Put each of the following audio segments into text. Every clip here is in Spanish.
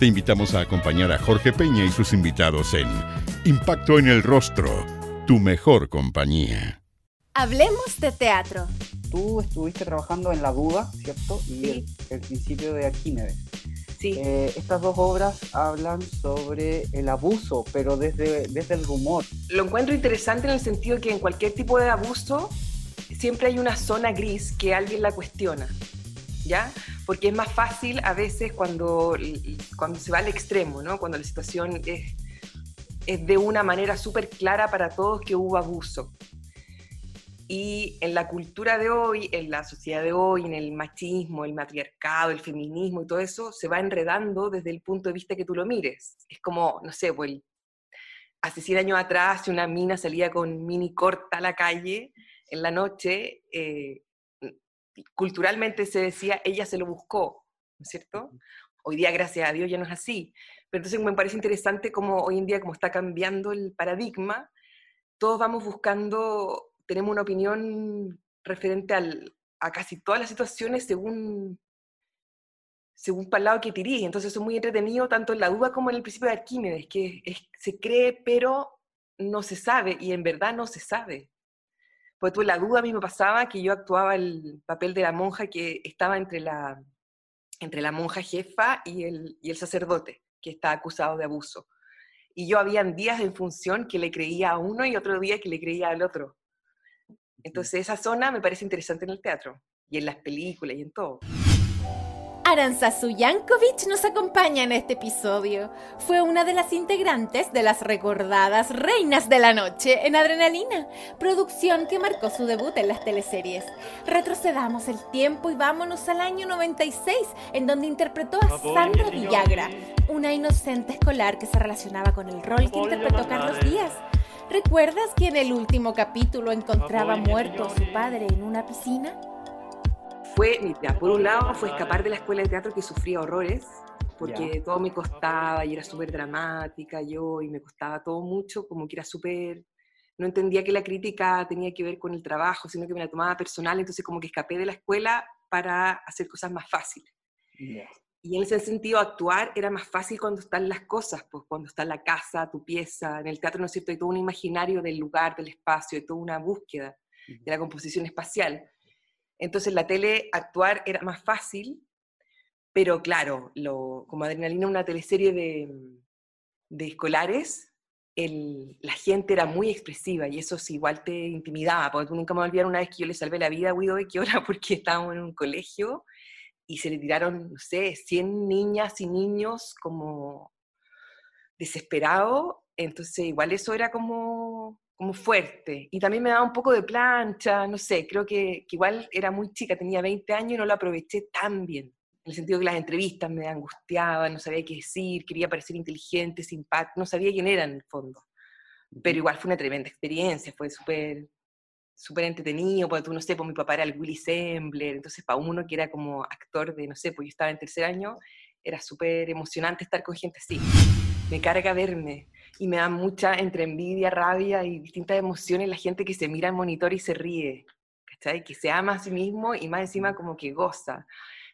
Te invitamos a acompañar a Jorge Peña y sus invitados en Impacto en el Rostro, tu mejor compañía. Hablemos de teatro. Tú estuviste trabajando en La Duda, ¿cierto? Y Sí. el, el principio de Arquímedes. Sí. Eh, estas dos obras hablan sobre el abuso, pero desde, desde el rumor. Lo encuentro interesante en el sentido que en cualquier tipo de abuso siempre hay una zona gris que alguien la cuestiona, ¿ya? Porque es más fácil a veces cuando, cuando se va al extremo, ¿no? Cuando la situación es, es de una manera súper clara para todos que hubo abuso. Y en la cultura de hoy, en la sociedad de hoy, en el machismo, el matriarcado, el feminismo y todo eso, se va enredando desde el punto de vista que tú lo mires. Es como, no sé, pues hace 100 años atrás, si una mina salía con mini corta a la calle en la noche, eh, culturalmente se decía, ella se lo buscó, ¿no es cierto? Hoy día, gracias a Dios, ya no es así. Pero entonces me parece interesante cómo hoy en día, como está cambiando el paradigma, todos vamos buscando, tenemos una opinión referente al- a casi todas las situaciones según según para lado que tiré. Entonces es muy entretenido tanto en la duda como en el principio de Arquímedes, que es- se cree pero no se sabe y en verdad no se sabe. Porque tú la duda a mí me pasaba que yo actuaba el papel de la monja que estaba entre la, entre la monja jefa y el, y el sacerdote, que está acusado de abuso. Y yo habían días en función que le creía a uno y otro día que le creía al otro. Entonces esa zona me parece interesante en el teatro y en las películas y en todo. Aranzazu Yankovic nos acompaña en este episodio. Fue una de las integrantes de las recordadas Reinas de la Noche en Adrenalina, producción que marcó su debut en las teleseries. Retrocedamos el tiempo y vámonos al año 96, en donde interpretó a Sandra Villagra, una inocente escolar que se relacionaba con el rol que interpretó Carlos Díaz. ¿Recuerdas que en el último capítulo encontraba muerto a su padre en una piscina? Fue, mira, por un lado fue escapar de la escuela de teatro que sufría horrores, porque Ya. todo me costaba y era súper dramática yo y me costaba todo mucho, como que era súper, no entendía que la crítica tenía que ver con el trabajo, sino que me la tomaba personal, entonces como que escapé de la escuela para hacer cosas más fáciles. Ya. Y en ese sentido, actuar era más fácil cuando están las cosas, pues cuando está la casa, tu pieza, en el teatro, ¿no es cierto? Hay todo un imaginario del lugar, del espacio, hay toda una búsqueda de la composición espacial. Entonces, en la tele, actuar era más fácil, pero claro, como Adrenalina, una teleserie de, de escolares, la gente era muy expresiva y eso sí, igual te intimidaba, porque nunca me olvidar una vez que yo le salvé la vida a Guido Becchiora porque estábamos en un colegio y se le tiraron, no sé, 100 niñas y niños como desesperados, entonces igual eso era como, como fuerte. Y también me daba un poco de plancha, no sé, creo que, que igual era muy chica, tenía 20 años y no lo aproveché tan bien. En el sentido que las entrevistas me angustiaban, no sabía qué decir, quería parecer inteligente, simpático, no sabía quién era en el fondo. Pero igual fue una tremenda experiencia, fue súper súper entretenido, porque tú, no sé, pues mi papá era el Willy Sembler, entonces para uno que era como actor de, no sé, pues yo estaba en tercer año, era súper emocionante estar con gente así. Me carga verme y me da mucha entre envidia, rabia y distintas emociones la gente que se mira en monitor y se ríe, ¿cachai? Que se ama a sí mismo y más encima como que goza.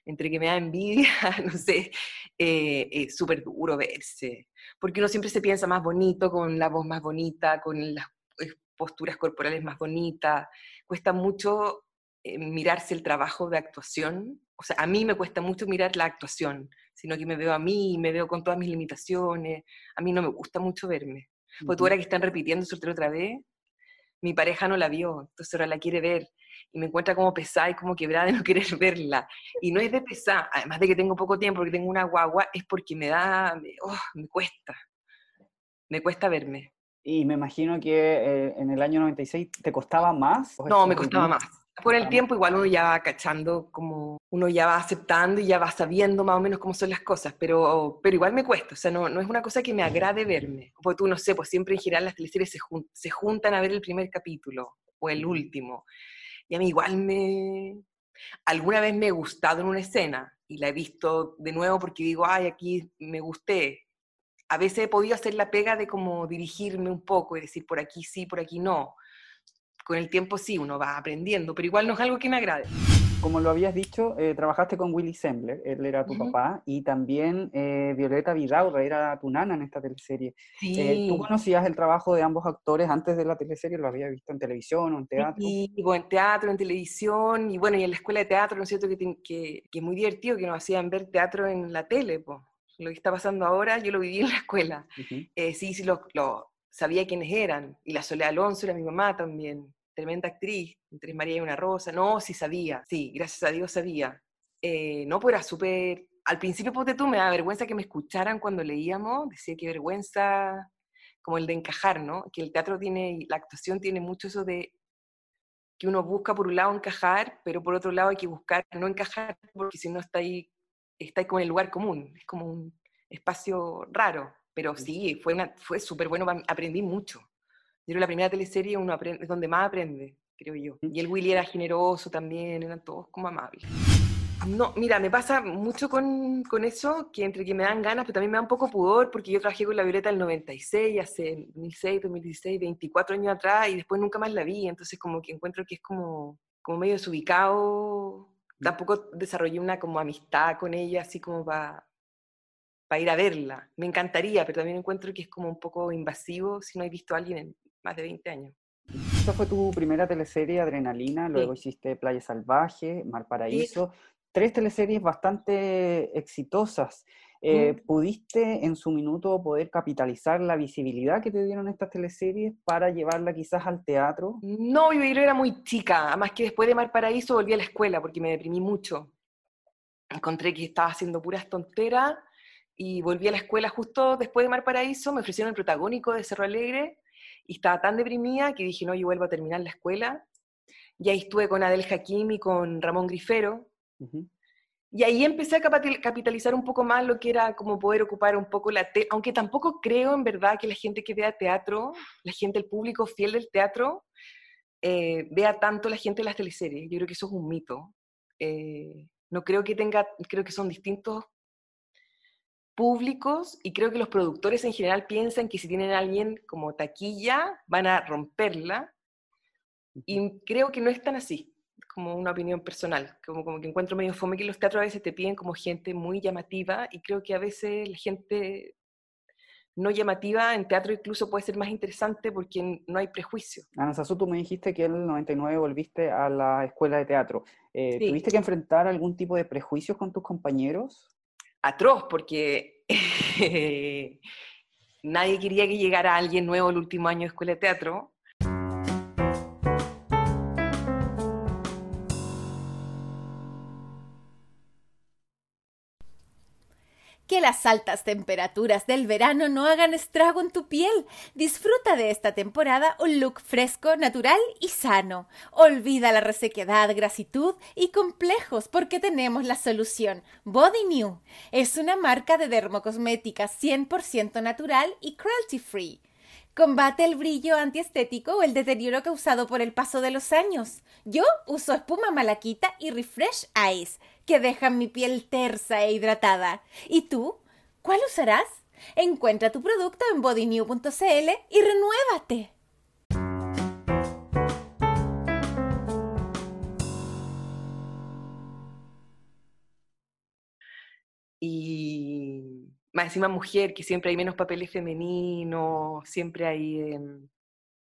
Entre que me da envidia, no sé, eh, es súper duro verse, porque uno siempre se piensa más bonito, con la voz más bonita, con las eh, posturas corporales más bonitas. Cuesta mucho mirarse el trabajo de actuación. O sea, a mí me cuesta mucho mirar la actuación, sino que me veo a mí, me veo con todas mis limitaciones. A mí no me gusta mucho verme. Porque tú ahora que están repitiendo soltero otra vez, mi pareja no la vio, entonces ahora la quiere ver. Y me encuentra como pesada y como quebrada de no querer verla. Y no es de pesada, además de que tengo poco tiempo, porque tengo una guagua, es porque me da, me, oh, me cuesta. Me cuesta verme. Y me imagino que eh, en el año 96 te costaba más. ¿o No, me costaba más. Por el tiempo igual uno ya va cachando, como uno ya va aceptando y ya va sabiendo más o menos cómo son las cosas, pero, pero igual me cuesta, o sea, no, no es una cosa que me agrade verme. Porque tú, no sé, pues siempre en general las teleseries se, se juntan a ver el primer capítulo o el último. Y a mí igual me... Alguna vez me he gustado en una escena y la he visto de nuevo porque digo, ay, aquí me gusté. A veces he podido hacer la pega de como dirigirme un poco y decir, por aquí sí, por aquí no con el tiempo sí, uno va aprendiendo, pero igual no es algo que me agrade. Como lo habías dicho, eh, trabajaste con Willy Sembler, él era tu papá, y también eh, Violeta Vidaurra era tu nana en esta teleserie. Eh, ¿Tú conocías el trabajo de ambos actores antes de la teleserie? ¿Lo habías visto en televisión o en teatro? Sí, en teatro, en televisión, y bueno, y en la escuela de teatro, ¿no es cierto? Que, que, que es muy divertido que nos hacían ver teatro en la tele, pues. Lo que está pasando ahora, yo lo viví en la escuela. sí, sí, lo, lo, sabía quiénes eran. Y la Soledad Alonso era mi mamá también tremenda actriz, entre María y una rosa. No, sí sabía, sí, gracias a Dios sabía. Eh, no, pues era súper... Al principio, ponte tú, me da vergüenza que me escucharan cuando leíamos, decía que vergüenza, como el de encajar, ¿no? Que el teatro tiene, la actuación tiene mucho eso de que uno busca por un lado encajar, pero por otro lado hay que buscar no encajar, porque si no está ahí, está ahí como en el lugar común, es como un espacio raro, pero sí, fue, una, fue súper bueno, aprendí mucho. Yo creo la primera teleserie uno aprende, es donde más aprende, creo yo. Y el Willy era generoso también, eran todos como amables. No, mira, me pasa mucho con, con, eso, que entre que me dan ganas, pero también me da un poco pudor, porque yo trabajé con la Violeta el 96, hace 2006, 2016, 24 años atrás, y después nunca más la vi, entonces como que encuentro que es como, como medio desubicado. Tampoco desarrollé una como amistad con ella, así como para para ir a verla. Me encantaría, pero también encuentro que es como un poco invasivo si no he visto a alguien en, más de 20 años. Esta fue tu primera teleserie, Adrenalina, luego hiciste Playa Salvaje, Mar Paraíso, tres teleseries bastante exitosas. Eh, ¿Pudiste en su minuto poder capitalizar la visibilidad que te dieron estas teleseries para llevarla quizás al teatro? No, yo era muy chica, además que después de Mar Paraíso volví a la escuela porque me deprimí mucho. Encontré que estaba haciendo puras tonteras y volví a la escuela justo después de Mar Paraíso, me ofrecieron el protagónico de Cerro Alegre y estaba tan deprimida que dije, no, yo vuelvo a terminar la escuela. Y ahí estuve con Adel Hakim y con Ramón Grifero. Y ahí empecé a capitalizar un poco más lo que era como poder ocupar un poco la... Aunque tampoco creo en verdad que la gente que vea teatro, la gente, el público fiel del teatro, eh, vea tanto la gente de las teleseries. Yo creo que eso es un mito. Eh, no creo que tenga, creo que son distintos públicos y creo que los productores en general piensan que si tienen a alguien como taquilla van a romperla y creo que no es tan así, como una opinión personal, como, como que encuentro medio fome que los teatros a veces te piden como gente muy llamativa y creo que a veces la gente no llamativa en teatro incluso puede ser más interesante porque no hay prejuicio. Ana Sasu, tú me dijiste que en el 99 volviste a la escuela de teatro. Eh, ¿Tuviste que enfrentar algún tipo de prejuicios con tus compañeros? Atroz, porque nadie quería que llegara alguien nuevo el último año de escuela de teatro. Las altas temperaturas del verano no hagan estrago en tu piel. Disfruta de esta temporada un look fresco, natural y sano. Olvida la resequedad, grasitud y complejos porque tenemos la solución. Body New es una marca de dermocosmética 100% natural y cruelty free. Combate el brillo antiestético o el deterioro causado por el paso de los años. Yo uso espuma malaquita y Refresh Eyes que dejan mi piel tersa e hidratada. ¿Y tú? ¿Cuál usarás? Encuentra tu producto en bodynew.cl y renuévate. Y más encima mujer, que siempre hay menos papeles femeninos, siempre hay em,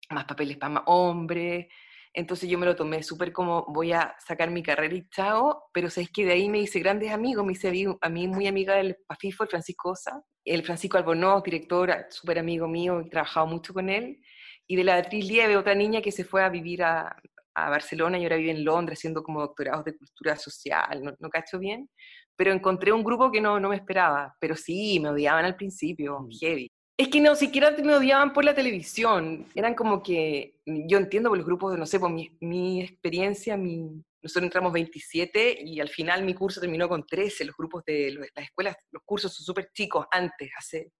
más papeles para hombres. Entonces yo me lo tomé súper como voy a sacar mi carrera y chao, pero sabes que de ahí me hice grandes amigos, me hice a mí muy amiga del Pafifo, el Francisco Osa, el Francisco Albornoz, director, súper amigo mío, he trabajado mucho con él, y de la Beatriz Lieve, otra niña que se fue a vivir a, a Barcelona y ahora vive en Londres haciendo como doctorados de cultura social, no, no cacho bien, pero encontré un grupo que no, no me esperaba, pero sí, me odiaban al principio, mm. heavy. Es que no siquiera me odiaban por la televisión. Eran como que, yo entiendo por los grupos, no sé, por mi, mi experiencia, mi, nosotros entramos 27 y al final mi curso terminó con 13. Los grupos de las escuelas, los cursos son súper chicos. Antes, hace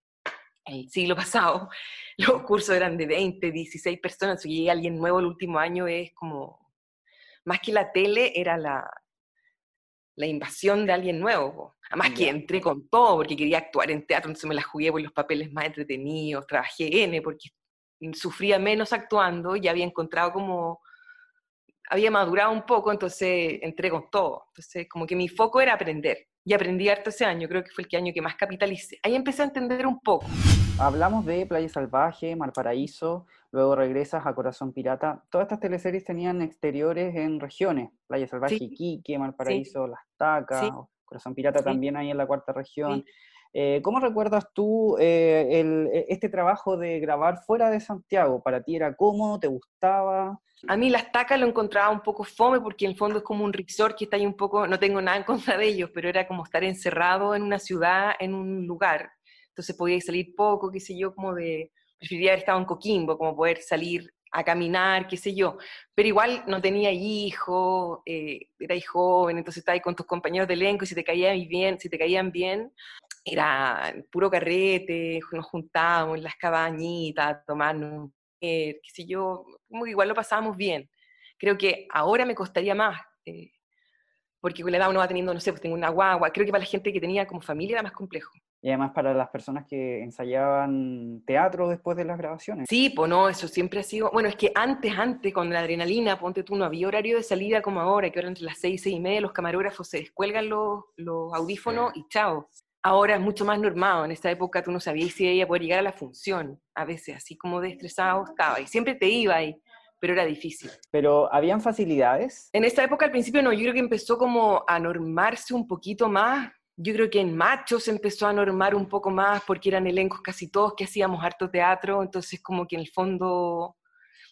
el siglo pasado, los cursos eran de 20, 16 personas. Si llega alguien nuevo el último año es como, más que la tele, era la, la invasión de alguien nuevo. Además que entré con todo porque quería actuar en teatro, entonces me la jugué por los papeles más entretenidos, trabajé N porque sufría menos actuando y había encontrado como había madurado un poco, entonces entré con todo. Entonces, como que mi foco era aprender. Y aprendí harto ese año, creo que fue el año que más capitalicé. Ahí empecé a entender un poco. Hablamos de Playa Salvaje, Mar Paraíso, luego regresas a Corazón Pirata. Todas estas teleseries tenían exteriores en regiones. Playa Salvaje, Iquique, Mar Paraíso, Las Tacas, Corazón Pirata también ahí en la cuarta región. Eh, ¿Cómo recuerdas tú eh, e, este trabajo de grabar fuera de Santiago? ¿Para ti era cómodo? ¿Te gustaba? A mí las tacas lo encontraba un poco fome porque en el fondo es como un resort que está ahí un poco, no tengo nada en contra de ellos, pero era como estar encerrado en una ciudad, en un lugar. Entonces podía salir poco, qué sé yo, como de, preferiría haber estado en Coquimbo, como poder salir a caminar, qué sé yo. Pero igual no tenía hijos, eh, era joven, entonces estaba ahí con tus compañeros de elenco y si te caían bien, si te caían bien, era puro carrete, nos juntábamos en las cabañitas a tomarnos, qué sé yo, como que igual lo pasábamos bien. Creo que ahora me costaría más, eh, porque con la edad uno va teniendo, no sé, pues tengo una guagua, creo que para la gente que tenía como familia era más complejo. Y además para las personas que ensayaban teatro después de las grabaciones. Sí, pues no, eso siempre ha sido, bueno, es que antes, antes, con la adrenalina, ponte tú, no había horario de salida como ahora, que ahora entre las seis, seis y media los camarógrafos se descuelgan los, los audífonos y chao ahora es mucho más normado. En esta época tú no sabías si ella podía llegar a la función, a veces, así como de estresado estaba. Y siempre te iba ahí, pero era difícil. ¿Pero habían facilidades? En esta época al principio no, yo creo que empezó como a normarse un poquito más. Yo creo que en Machos empezó a normar un poco más porque eran elencos casi todos que hacíamos harto teatro, entonces como que en el fondo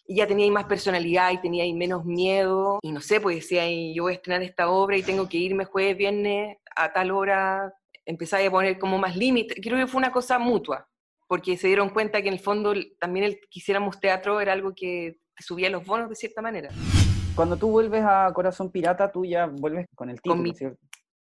ya tenía ahí más personalidad y tenía ahí menos miedo. Y no sé, pues decía, yo voy a estrenar esta obra y tengo que irme jueves, viernes a tal hora, empezáis a poner como más límites. Creo que fue una cosa mutua, porque se dieron cuenta que en el fondo también el que hiciéramos teatro era algo que subía los bonos de cierta manera. Cuando tú vuelves a Corazón Pirata, tú ya vuelves con el título, ¿cierto?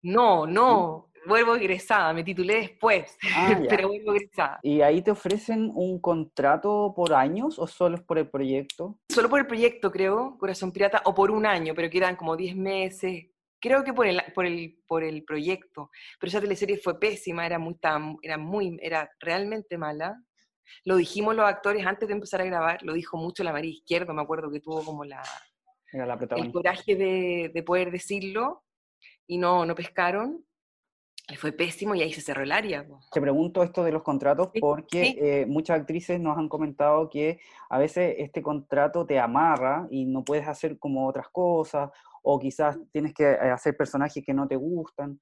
No, no, vuelvo egresada, me titulé después, ah, pero vuelvo egresada. ¿Y ahí te ofrecen un contrato por años o solo por el proyecto? Solo por el proyecto, creo, Corazón Pirata, o por un año, pero quedan como 10 meses, creo que por el, por el, por el proyecto, pero esa teleserie fue pésima, era muy, era muy, era realmente mala. Lo dijimos los actores antes de empezar a grabar, lo dijo mucho la María Izquierdo, me acuerdo que tuvo como la, el coraje de, de, poder decirlo, y no, no pescaron. Le fue pésimo y ahí se cerró el área. Te pregunto esto de los contratos porque eh, muchas actrices nos han comentado que a veces este contrato te amarra y no puedes hacer como otras cosas o quizás tienes que eh, hacer personajes que no te gustan.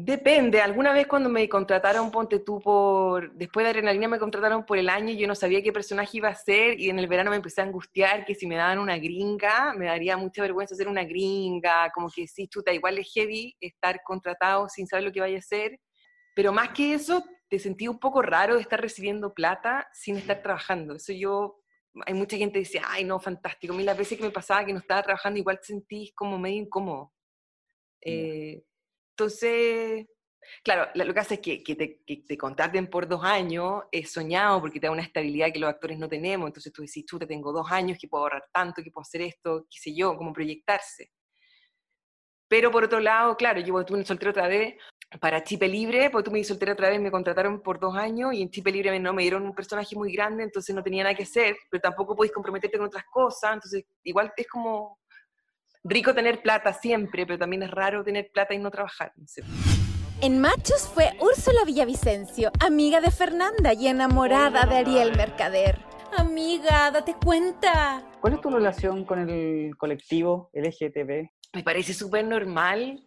Depende, alguna vez cuando me contrataron, ponte tú por, después de Adrenalina me contrataron por el año y yo no sabía qué personaje iba a ser y en el verano me empecé a angustiar que si me daban una gringa, me daría mucha vergüenza ser una gringa, como que sí, chuta, igual es heavy estar contratado sin saber lo que vaya a hacer, pero más que eso, te sentí un poco raro de estar recibiendo plata sin estar trabajando, eso yo hay mucha gente que dice, ay, no, fantástico. A mí las veces que me pasaba que no estaba trabajando, igual te sentís como medio incómodo. Eh, entonces, claro, lo que hace es que, que, te, que, te, contraten por dos años, es soñado porque te da una estabilidad que los actores no tenemos. Entonces tú decís, chuta, tengo dos años, que puedo ahorrar tanto, que puedo hacer esto, qué sé yo, como proyectarse. Pero por otro lado, claro, yo estuve en soltero otra vez, para Chipe Libre, porque tú me di soltera otra vez, me contrataron por dos años y en Chipe Libre no me dieron un personaje muy grande, entonces no tenía nada que hacer, pero tampoco podéis comprometerte con otras cosas, entonces igual es como rico tener plata siempre, pero también es raro tener plata y no trabajar. En Machos fue Úrsula Villavicencio, amiga de Fernanda y enamorada de Ariel Mercader. Amiga, date cuenta. ¿Cuál es tu relación con el colectivo LGTB? Me parece súper normal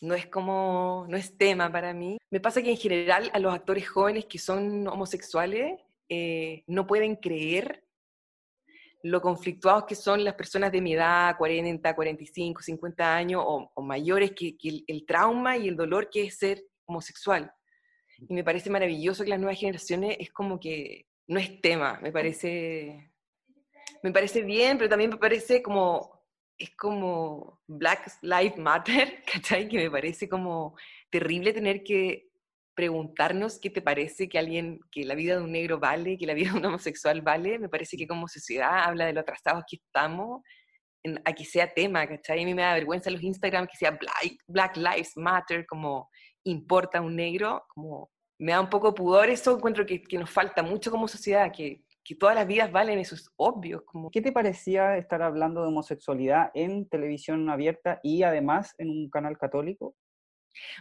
no es como, no es tema para mí. Me pasa que en general a los actores jóvenes que son homosexuales eh, no pueden creer lo conflictuados que son las personas de mi edad, 40, 45, 50 años o, mayores, que, el, trauma y el dolor que es ser homosexual. Y me parece maravilloso que las nuevas generaciones es como que no es tema, me parece, me parece bien, pero también me parece como, es como Black Lives Matter, ¿cachai? Que me parece como terrible tener que preguntarnos qué te parece que alguien, que la vida de un negro vale, que la vida de un homosexual vale, me parece que como sociedad habla de lo atrasados que estamos en, a que sea tema, ¿cachai? A mí me da vergüenza los Instagram que sea Black, Black Lives Matter, como importa un negro, como me da un poco pudor eso, encuentro que, que nos falta mucho como sociedad, que, que, todas las vidas valen, eso es obvio. Como... ¿Qué te parecía estar hablando de homosexualidad en televisión abierta y además en un canal católico?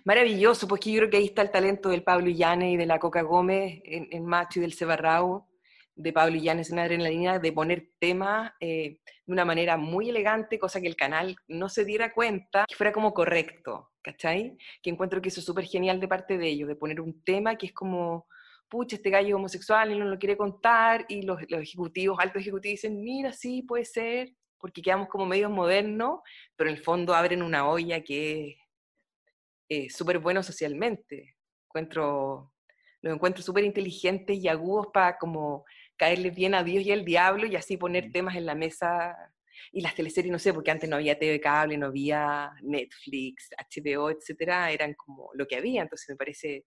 Maravilloso, porque yo creo que ahí está el talento del Pablo Illanes y de la Coca Gómez en, en Macho y del Cebarrao, de Pablo Illanes en Adrenalina, de poner temas eh, de una manera muy elegante, cosa que el canal no se diera cuenta, que fuera como correcto, ¿cachai? Que encuentro que eso es súper genial de parte de ellos, de poner un tema que es como, pucha, este gallo homosexual y no lo quiere contar, y los, los ejecutivos, altos ejecutivos dicen, mira, sí, puede ser, porque quedamos como medios modernos, pero en el fondo abren una olla que es eh, súper bueno socialmente. Encuentro, los encuentro súper inteligentes y agudos para como caerles bien a Dios y al diablo y así poner temas en la mesa. Y las teleseries, no sé, porque antes no había TV cable, no había Netflix, HBO, etcétera, eran como lo que había, entonces me parece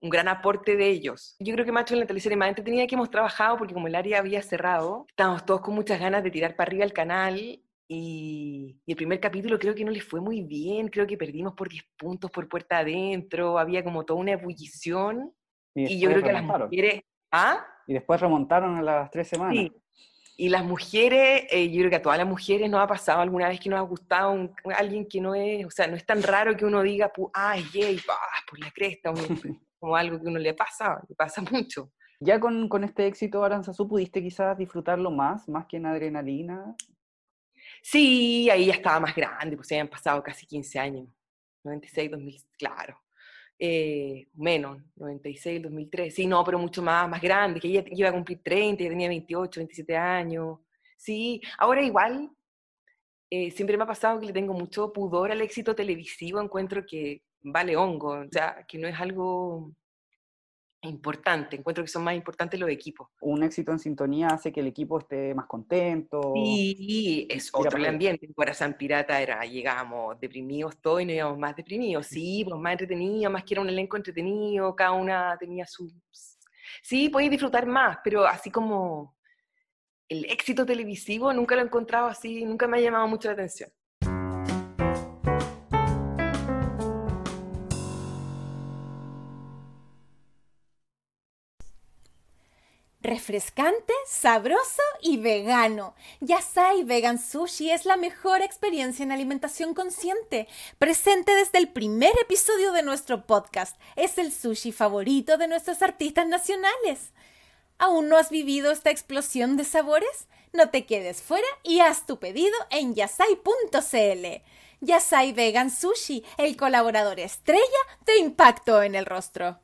un gran aporte de ellos. Yo creo que Macho en la teleserie más entretenida que hemos trabajado, porque como el área había cerrado, estábamos todos con muchas ganas de tirar para arriba el canal y, y, el primer capítulo creo que no les fue muy bien, creo que perdimos por 10 puntos por puerta adentro, había como toda una ebullición. Y, y yo creo que las mujeres... ¿Ah? Y después remontaron a las tres semanas. Sí. Y las mujeres, eh, yo creo que a todas las mujeres nos ha pasado alguna vez que nos ha gustado un, alguien que no es, o sea, no es tan raro que uno diga, ay, yay, ah, por la cresta, como algo que uno le pasa, le pasa mucho. Ya con, con este éxito, Aranzazú, ¿pudiste quizás disfrutarlo más, más que en Adrenalina? Sí, ahí ya estaba más grande, pues habían pasado casi 15 años, 96, 2000, claro. Eh, menos, 96, 2003, sí, no, pero mucho más, más grande, que ella iba a cumplir 30, ya tenía 28, 27 años. Sí, ahora igual, eh, siempre me ha pasado que le tengo mucho pudor al éxito televisivo, encuentro que vale hongo, o sea, que no es algo importante, encuentro que son más importantes los equipos. Un éxito en sintonía hace que el equipo esté más contento. Sí, es otro el ambiente. En Corazón Pirata era, llegamos deprimidos todos y no íbamos más deprimidos. Sí, pues más entretenido, más que era un elenco entretenido, cada una tenía su... Sí, podéis disfrutar más, pero así como el éxito televisivo nunca lo he encontrado así, nunca me ha llamado mucho la atención. Refrescante, sabroso y vegano. Yasai Vegan Sushi es la mejor experiencia en alimentación consciente. Presente desde el primer episodio de nuestro podcast. Es el sushi favorito de nuestros artistas nacionales. ¿Aún no has vivido esta explosión de sabores? No te quedes fuera y haz tu pedido en yasai.cl. Yasai Vegan Sushi, el colaborador estrella de Impacto en el Rostro.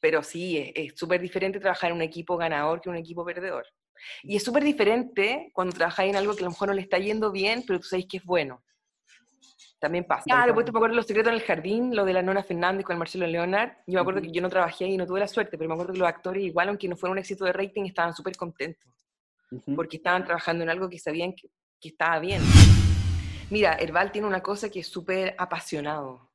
Pero sí, es súper diferente trabajar en un equipo ganador que un equipo perdedor. Y es súper diferente cuando trabajáis en algo que a lo mejor no le está yendo bien, pero tú sabes que es bueno. También pasa. Claro, pues te me acuerdo Los Secretos en el Jardín, lo de la Nona Fernández con el Marcelo Leonard. Yo me acuerdo que yo no trabajé ahí y no tuve la suerte, pero me acuerdo que los actores, igual aunque no fuera un éxito de rating, estaban súper contentos. Porque estaban trabajando en algo que sabían que, que estaba bien. Mira, Herbal tiene una cosa que es súper apasionado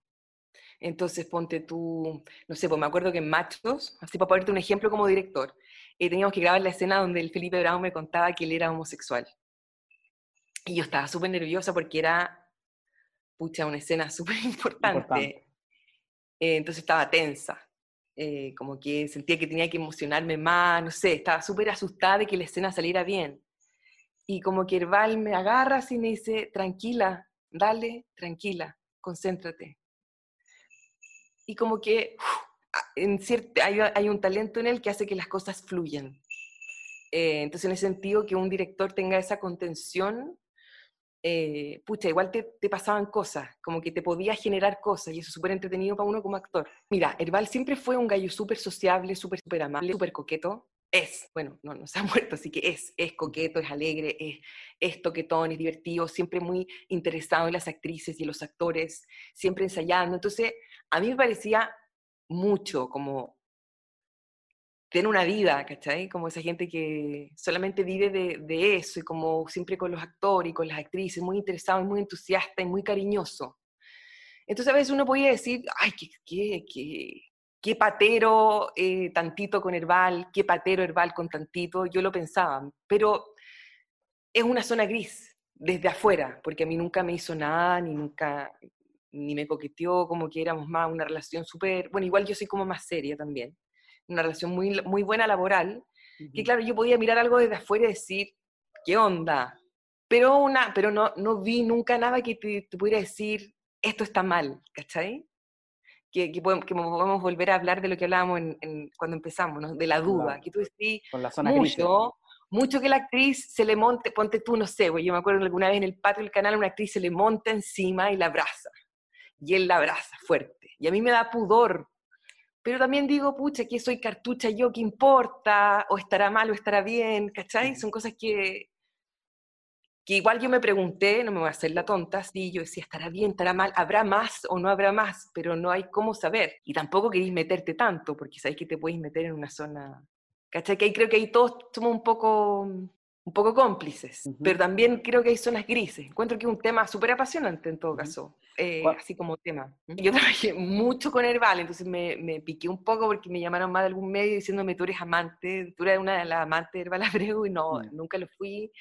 entonces, ponte tú, no sé, pues me acuerdo que en Machos, así para ponerte un ejemplo como director, eh, teníamos que grabar la escena donde el Felipe Brown me contaba que él era homosexual. Y yo estaba súper nerviosa porque era, pucha, una escena súper importante. Eh, entonces estaba tensa. Eh, como que sentía que tenía que emocionarme más, no sé, estaba súper asustada de que la escena saliera bien. Y como que Herbal me agarra así y me dice, tranquila, dale, tranquila, concéntrate y como que en cierto, hay, un talento en él que hace que las cosas fluyan. Eh, entonces, en ese sentido, que un director tenga esa contención, eh, pucha, igual te, te, pasaban cosas, como que te podía generar cosas, y eso es súper entretenido para uno como actor. Mira, Herbal siempre fue un gallo súper sociable, súper, súper amable, súper coqueto. es, bueno, no, no se ha muerto, así que es, es coqueto, es alegre, es, es toquetón, es divertido, siempre muy interesado en las actrices y en los actores, siempre ensayando. Entonces, a mí me parecía mucho como tener una vida, ¿cachai? Como esa gente que solamente vive de, de, eso y como siempre con los actores y con las actrices, muy interesado y muy entusiasta y muy cariñoso. Entonces a veces uno podía decir, ay, qué, qué, qué, qué patero eh, tantito con Herbal, qué patero Herbal con tantito, yo lo pensaba, pero es una zona gris desde afuera, porque a mí nunca me hizo nada, ni nunca, ni me coqueteó, como que éramos más una relación súper, bueno, igual yo soy como más seria también, una relación muy, muy buena laboral, que claro, yo podía mirar algo desde afuera y decir, ¿qué onda? Pero, una, pero no, no vi nunca nada que te, te pudiera decir, esto está mal, ¿cachai? Que, que, podemos, que, podemos, volver a hablar de lo que hablábamos en, cuando empezamos, ¿no? de la duda, que tú decís mucho, mucho que la actriz se le monte, ponte tú, no sé, yo me acuerdo alguna vez en el patio del canal una actriz se le monta encima y la abraza, y él la abraza fuerte, y a mí me da pudor, pero también digo, pucha, que soy cartucha yo, ¿qué importa? O estará mal o estará bien, ¿cachai? Son cosas que, que igual yo me pregunté, no me voy a hacer la tonta, sí, yo decía, estará bien, estará mal, habrá más o no habrá más, pero no hay cómo saber. Y tampoco queréis meterte tanto, porque sabéis que te podéis meter en una zona, ¿cachai? Que ahí creo que ahí todos somos un poco, un poco cómplices, uh -huh. pero también creo que hay zonas grises. Encuentro que es un tema súper apasionante en todo uh -huh. caso, eh, así como tema. Yo trabajé mucho con Herbal, entonces me, me, piqué un poco porque me llamaron más de algún medio diciéndome, tú eres amante, tú eres una de las amantes de Herbal Abreu, y no, uh -huh. nunca lo fui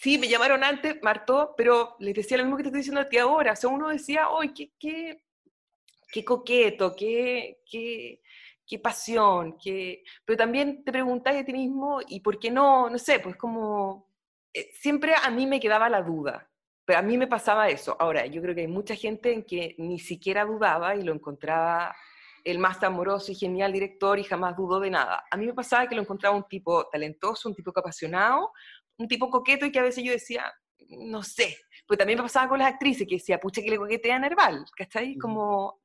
sí, me llamaron antes, Marto, pero les decía lo mismo que te estoy diciendo a ti ahora. O sea, uno decía, ¡ay, qué, qué, qué coqueto, qué, qué, qué pasión! Qué... Pero también te preguntas a ti mismo, ¿y por qué no? No sé, pues como... Eh, siempre a mí me quedaba la duda, pero a mí me pasaba eso. Ahora, yo creo que hay mucha gente en que ni siquiera dudaba y lo encontraba el más amoroso y genial director y jamás dudó de nada. A mí me pasaba que lo encontraba un tipo talentoso, un tipo apasionado, un tipo coqueto y que a veces yo decía, no sé, pues también me pasaba con las actrices que decía, pucha que le coquetea a Nerval, ¿cachai? Como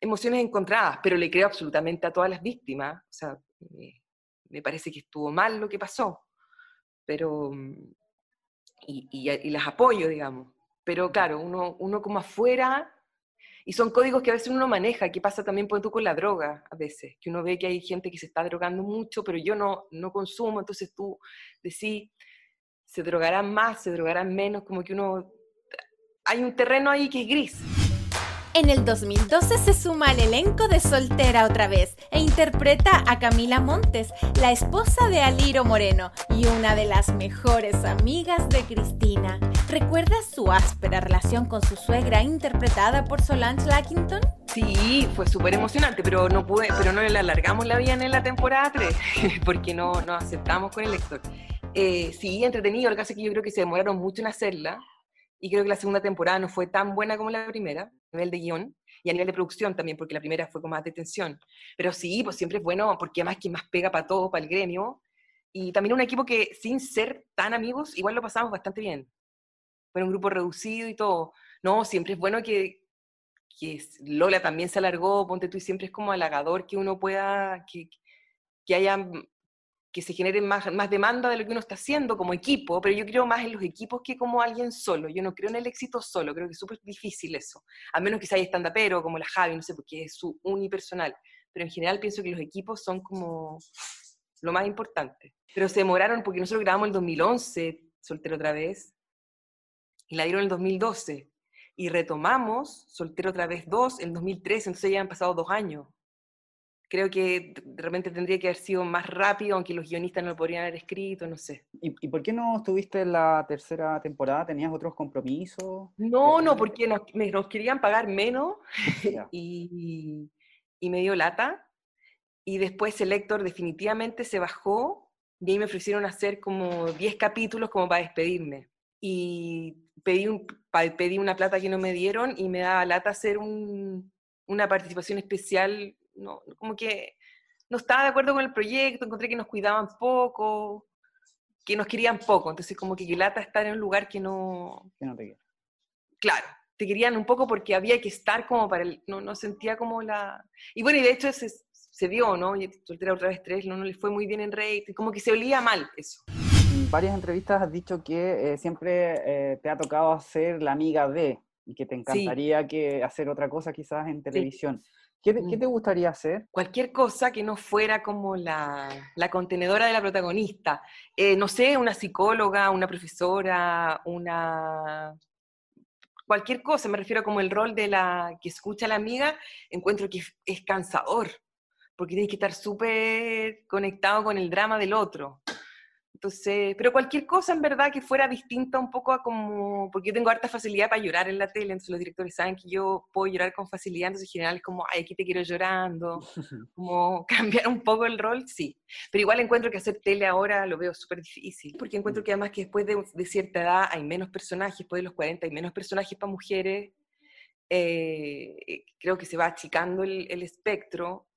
emociones encontradas, pero le creo absolutamente a todas las víctimas, o sea, me, me parece que estuvo mal lo que pasó, pero, y, y, y, las apoyo, digamos, pero claro, uno, uno como afuera, y son códigos que a veces uno maneja, que pasa también por tú con la droga, a veces, que uno ve que hay gente que se está drogando mucho, pero yo no, no consumo, entonces tú decís, se drogarán más, se drogarán menos, como que uno, hay un terreno ahí que es gris. En el 2012 se suma al elenco de Soltera otra vez e interpreta a Camila Montes, la esposa de Aliro Moreno y una de las mejores amigas de Cristina. ¿Recuerdas su áspera relación con su suegra interpretada por Solange Lackington? Sí, fue súper emocionante, pero no pude, pero no le alargamos la vida en la temporada 3 porque no, no aceptamos con el lector. Eh, sí, entretenido, el caso es que yo creo que se demoraron mucho en hacerla y creo que la segunda temporada no fue tan buena como la primera, nivel de guion y a nivel de producción también, porque la primera fue con más de tensión. Pero sí, pues siempre es bueno, porque además quien más pega para todo, para el gremio, y también un equipo que sin ser tan amigos, igual lo pasamos bastante bien. Fue un grupo reducido y todo. No, siempre es bueno que, que Lola también se alargó, ponte tú, y siempre es como halagador que uno pueda, que, que haya que se genere más, más demanda de lo que uno está haciendo como equipo, pero yo creo más en los equipos que como alguien solo. Yo no creo en el éxito solo, creo que es súper difícil eso. A menos que sea stand-upero, como la Javi, no sé, porque es su unipersonal. Pero en general pienso que los equipos son como lo más importante. Pero se demoraron porque nosotros grabamos el 2011, Soltero otra vez, y la dieron el 2012. Y retomamos Soltero otra vez 2 en 2013, entonces ya han pasado dos años creo que de repente tendría que haber sido más rápido, aunque los guionistas no lo podrían haber escrito, no sé. ¿Y, ¿Y, por qué no estuviste en la tercera temporada? ¿Tenías otros compromisos? No, no, porque nos, nos querían pagar menos y, y, me dio lata. Y después el Héctor definitivamente se bajó y ahí me ofrecieron hacer como 10 capítulos como para despedirme. Y pedí, un, pedí una plata que no me dieron y me daba lata hacer un, una participación especial no, como que no estaba de acuerdo con el proyecto, encontré que nos cuidaban poco, que nos querían poco, entonces como que lata estar en un lugar que no... Que no te quiere. Claro, te querían un poco porque había que estar como para el... No, no sentía como la... Y bueno, y de hecho se, se dio, ¿no? Y soltera otra vez tres, no, no le fue muy bien en rating, como que se olía mal eso. En varias entrevistas has dicho que eh, siempre eh, te ha tocado ser la amiga de, y que te encantaría que hacer otra cosa quizás en televisión. ¿Qué, ¿Qué, mm. te gustaría hacer? Cualquier cosa que no fuera como la, la contenedora de la protagonista. Eh, no sé, una psicóloga, una profesora, una... Cualquier cosa, me refiero a como el rol de la que escucha a la amiga, encuentro que es, es cansador, porque tienes que estar súper conectado con el drama del otro. Entonces, pero cualquier cosa en verdad que fuera distinta un poco a como, porque yo tengo harta facilidad para llorar en la tele, entonces los directores saben que yo puedo llorar con facilidad, entonces en general es como, ay, aquí te quiero llorando, como cambiar un poco el rol, sí. Pero igual encuentro que hacer tele ahora lo veo súper difícil, porque encuentro que además que después de, de, cierta edad hay menos personajes, después de los 40 hay menos personajes para mujeres, eh, creo que se va achicando el, el espectro,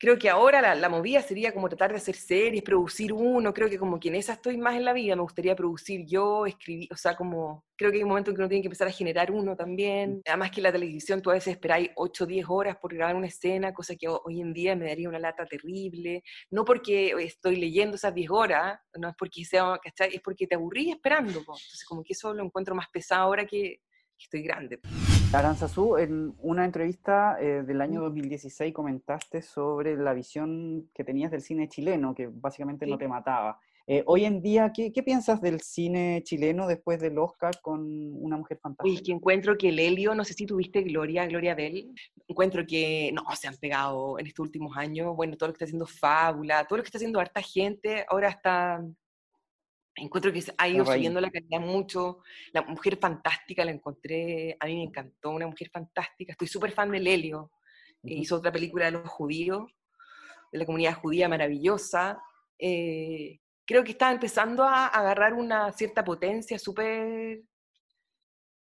creo que ahora la, la, movida sería como tratar de hacer series, producir uno, creo que como que en esa estoy más en la vida, me gustaría producir yo, escribir, o sea, como creo que hay un momento en que uno tiene que empezar a generar uno también, mm. además que en la televisión tú a veces esperáis 8 o 10 horas por grabar una escena, cosa que hoy en día me daría una lata terrible, no porque estoy leyendo esas 10 horas, no es porque sea, ¿cachai? Es porque te aburrí esperando, entonces como que eso lo encuentro más pesado ahora que, estoy grande. Aranzazú, en una entrevista eh, del año 2016 comentaste sobre la visión que tenías del cine chileno, que básicamente no te mataba. Eh, hoy en día, ¿qué, ¿qué, piensas del cine chileno después del Oscar con Una Mujer Fantástica? Uy, que encuentro que el Helio, no sé si tuviste Gloria, Gloria Bell, encuentro que no, se han pegado en estos últimos años, bueno, todo lo que está haciendo Fábula, todo lo que está haciendo harta gente, ahora está Encuentro que ha ido subiendo la calidad mucho. La mujer fantástica la encontré, a mí me encantó, una mujer fantástica. Estoy súper fan de Lelio. Hizo otra película de los judíos, de la comunidad judía maravillosa. Eh, creo que está empezando a agarrar una cierta potencia súper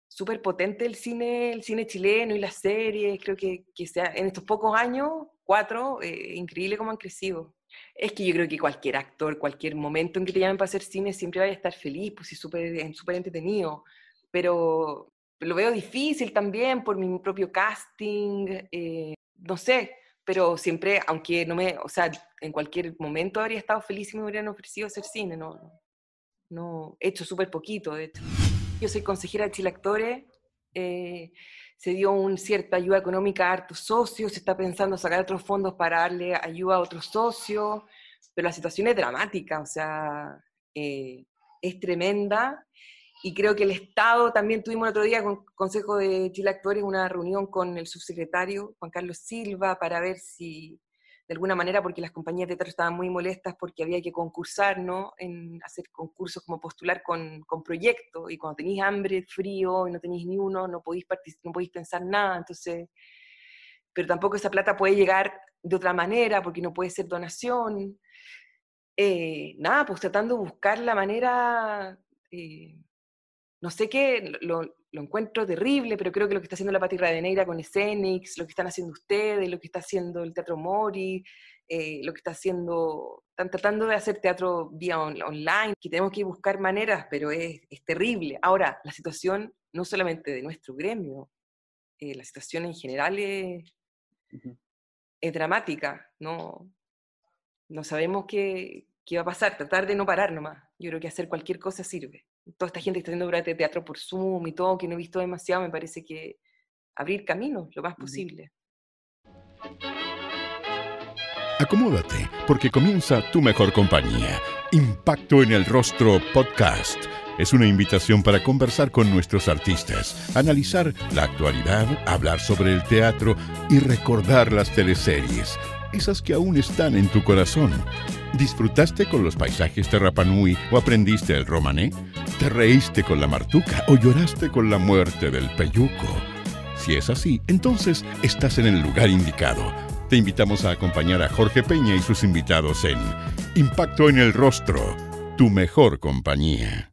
súper potente el cine, el cine chileno y las series. Creo que, que sea, en estos pocos años, cuatro, eh, increíble cómo han crecido. Es que yo creo que cualquier actor, cualquier momento en que te llamen para hacer cine, siempre vaya a estar feliz, pues es súper super entretenido. Pero lo veo difícil también por mi propio casting, eh, no sé, pero siempre, aunque no me, o sea, en cualquier momento habría estado feliz si me hubieran ofrecido hacer cine, no, no, he hecho súper poquito, de hecho. Yo soy consejera de Chile Actores, eh, se dio una cierta ayuda económica a hartos socios, se está pensando sacar otros fondos para darle ayuda a otros socios, pero la situación es dramática, o sea, eh, es tremenda. Y creo que el Estado, también tuvimos el otro día con el Consejo de Chile Actores una reunión con el subsecretario Juan Carlos Silva para ver si de alguna manera porque las compañías de teatro estaban muy molestas porque había que concursar, ¿no? En hacer concursos como postular con, con proyectos, y cuando tenéis hambre, frío, y no tenéis ni uno, no podéis, no podéis pensar nada, entonces, pero tampoco esa plata puede llegar de otra manera porque no puede ser donación. Eh, nada, pues tratando de buscar la manera, eh, no sé qué, lo, lo encuentro terrible, pero creo que lo que está haciendo la Pati Radeneira con Escenix, lo que están haciendo ustedes, lo que está haciendo el Teatro Mori, eh, lo que está haciendo, están tratando de hacer teatro vía online, que tenemos que buscar maneras, pero es, es, terrible. Ahora, la situación no solamente de nuestro gremio, eh, la situación en general es, es dramática, no, no sabemos qué, qué va a pasar, tratar de no parar nomás. Yo creo que hacer cualquier cosa sirve toda esta gente que está haciendo obras de teatro por Zoom y todo, que no he visto demasiado, me parece que abrir caminos lo más posible. Acomódate, porque comienza tu mejor compañía. Impacto en el Rostro Podcast. Es una invitación para conversar con nuestros artistas, analizar la actualidad, hablar sobre el teatro y recordar las teleseries esas que aún están en tu corazón. ¿Disfrutaste con los paisajes de Rapanui o aprendiste el romané? ¿Te reíste con la martuca o lloraste con la muerte del peyuco? Si es así, entonces estás en el lugar indicado. Te invitamos a acompañar a Jorge Peña y sus invitados en Impacto en el Rostro, tu mejor compañía.